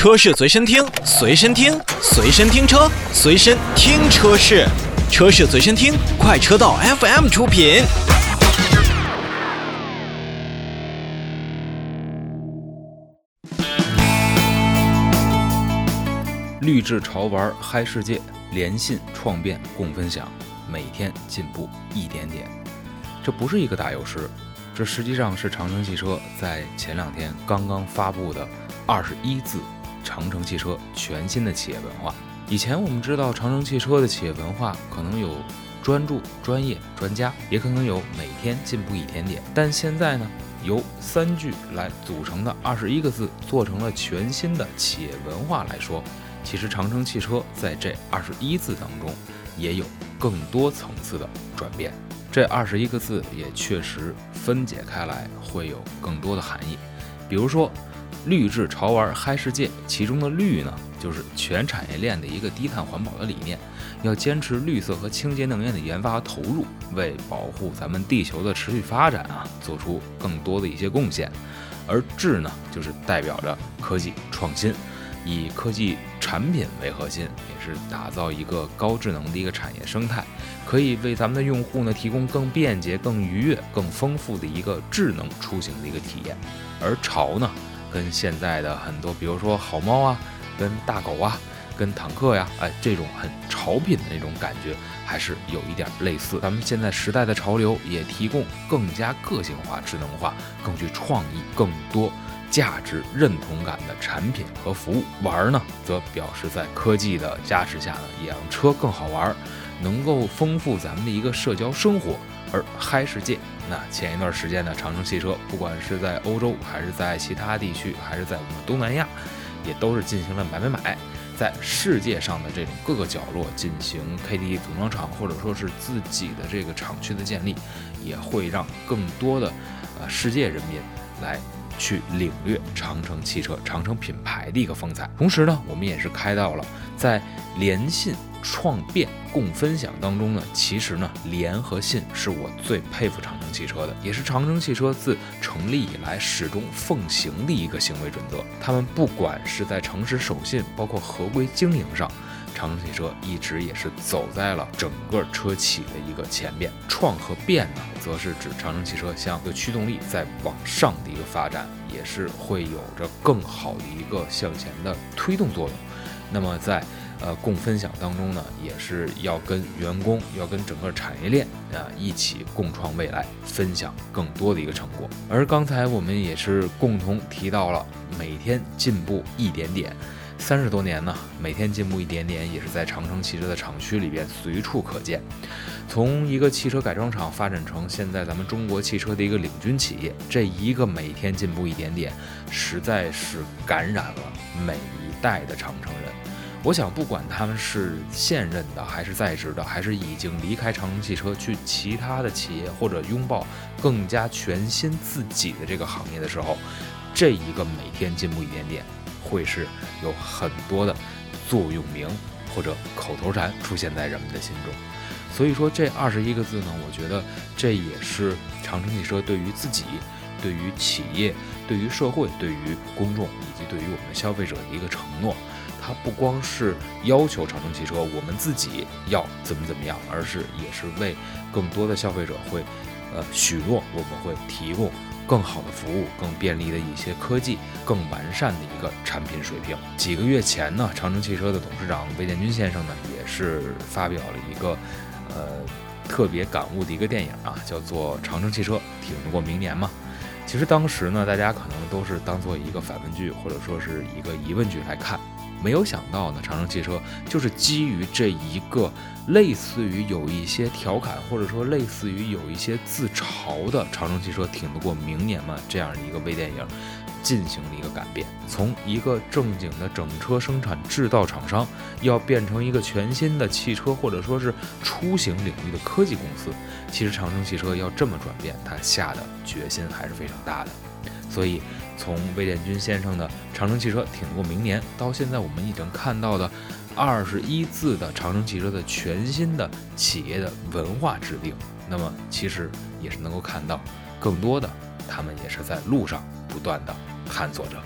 车市随身听，随身听，随身听车，随身听车市，车市随身听，快车道 FM 出品。绿智潮玩嗨世界，联信创变共分享，每天进步一点点。这不是一个打油诗，这实际上是长城汽车在前两天刚刚发布的二十一字长城汽车全新的企业文化。以前我们知道长城汽车的企业文化可能有专注、专业、专家，也可能有每天进步一点点。但现在呢，由三句来组成的二十一个字做成了全新的企业文化来说，其实长城汽车在这二十一字当中也有更多层次的转变。这二十一个字也确实分解开来会有更多的含义，比如说“绿质潮玩嗨世界”，其中的“绿”呢，就是全产业链的一个低碳环保的理念，要坚持绿色和清洁能源的研发和投入，为保护咱们地球的持续发展啊，做出更多的一些贡献。而“智”呢，就是代表着科技创新。以科技产品为核心，也是打造一个高智能的一个产业生态，可以为咱们的用户呢提供更便捷、更愉悦、更丰富的一个智能出行的一个体验。而潮呢，跟现在的很多，比如说好猫啊，跟大狗啊，跟坦克呀，哎，这种很潮品的那种感觉，还是有一点类似。咱们现在时代的潮流，也提供更加个性化、智能化、更具创意、更多。价值认同感的产品和服务，玩呢，则表示在科技的加持下呢，也让车更好玩，能够丰富咱们的一个社交生活。而嗨世界，那前一段时间呢，长城汽车不管是在欧洲，还是在其他地区，还是在我们东南亚，也都是进行了买买买，在世界上的这种各个角落进行 KTE 组装厂，或者说是自己的这个厂区的建立，也会让更多的呃世界人民来。去领略长城汽车、长城品牌的一个风采。同时呢，我们也是开到了在联信创变共分享当中呢，其实呢，联和信是我最佩服长城汽车的，也是长城汽车自成立以来始终奉行的一个行为准则。他们不管是在诚实守信，包括合规经营上。长城汽车一直也是走在了整个车企的一个前面，创和变呢，则是指长城汽车向一个驱动力在往上的一个发展，也是会有着更好的一个向前的推动作用。那么在呃共分享当中呢，也是要跟员工，要跟整个产业链啊一起共创未来，分享更多的一个成果。而刚才我们也是共同提到了每天进步一点点。三十多年呢，每天进步一点点，也是在长城汽车的厂区里边随处可见。从一个汽车改装厂发展成现在咱们中国汽车的一个领军企业，这一个每天进步一点点，实在是感染了每一代的长城人。我想，不管他们是现任的，还是在职的，还是已经离开长城汽车去其他的企业，或者拥抱更加全新自己的这个行业的时候，这一个每天进步一点点。会是有很多的座右铭或者口头禅出现在人们的心中，所以说这二十一个字呢，我觉得这也是长城汽车对于自己、对于企业、对于社会、对于公众以及对于我们消费者的一个承诺。它不光是要求长城汽车我们自己要怎么怎么样，而是也是为更多的消费者会呃许诺我们会提供。更好的服务，更便利的一些科技，更完善的一个产品水平。几个月前呢，长城汽车的董事长魏建军先生呢，也是发表了一个呃特别感悟的一个电影啊，叫做《长城汽车挺得过明年》嘛。其实当时呢，大家可能都是当做一个反问句，或者说是一个疑问句来看。没有想到呢，长城汽车就是基于这一个类似于有一些调侃，或者说类似于有一些自嘲的“长城汽车挺得过明年吗”这样的一个微电影，进行了一个改变，从一个正经的整车生产制造厂商，要变成一个全新的汽车或者说是出行领域的科技公司。其实长城汽车要这么转变，它下的决心还是非常大的。所以，从魏建军先生的长城汽车挺过明年，到现在我们已经看到的二十一字的长城汽车的全新的企业的文化制定，那么其实也是能够看到更多的，他们也是在路上不断的探索着。